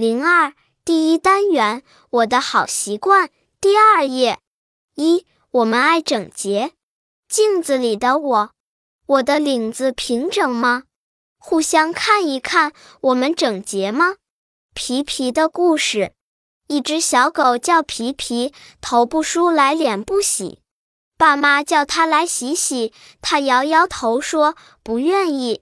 零二第一单元我的好习惯第二页。一我们爱整洁。镜子里的我我的领子平整吗？互相看一看我们整洁吗？皮皮的故事。一只小狗叫皮皮头不梳来脸不洗。爸妈叫它来洗洗它摇摇头说不愿意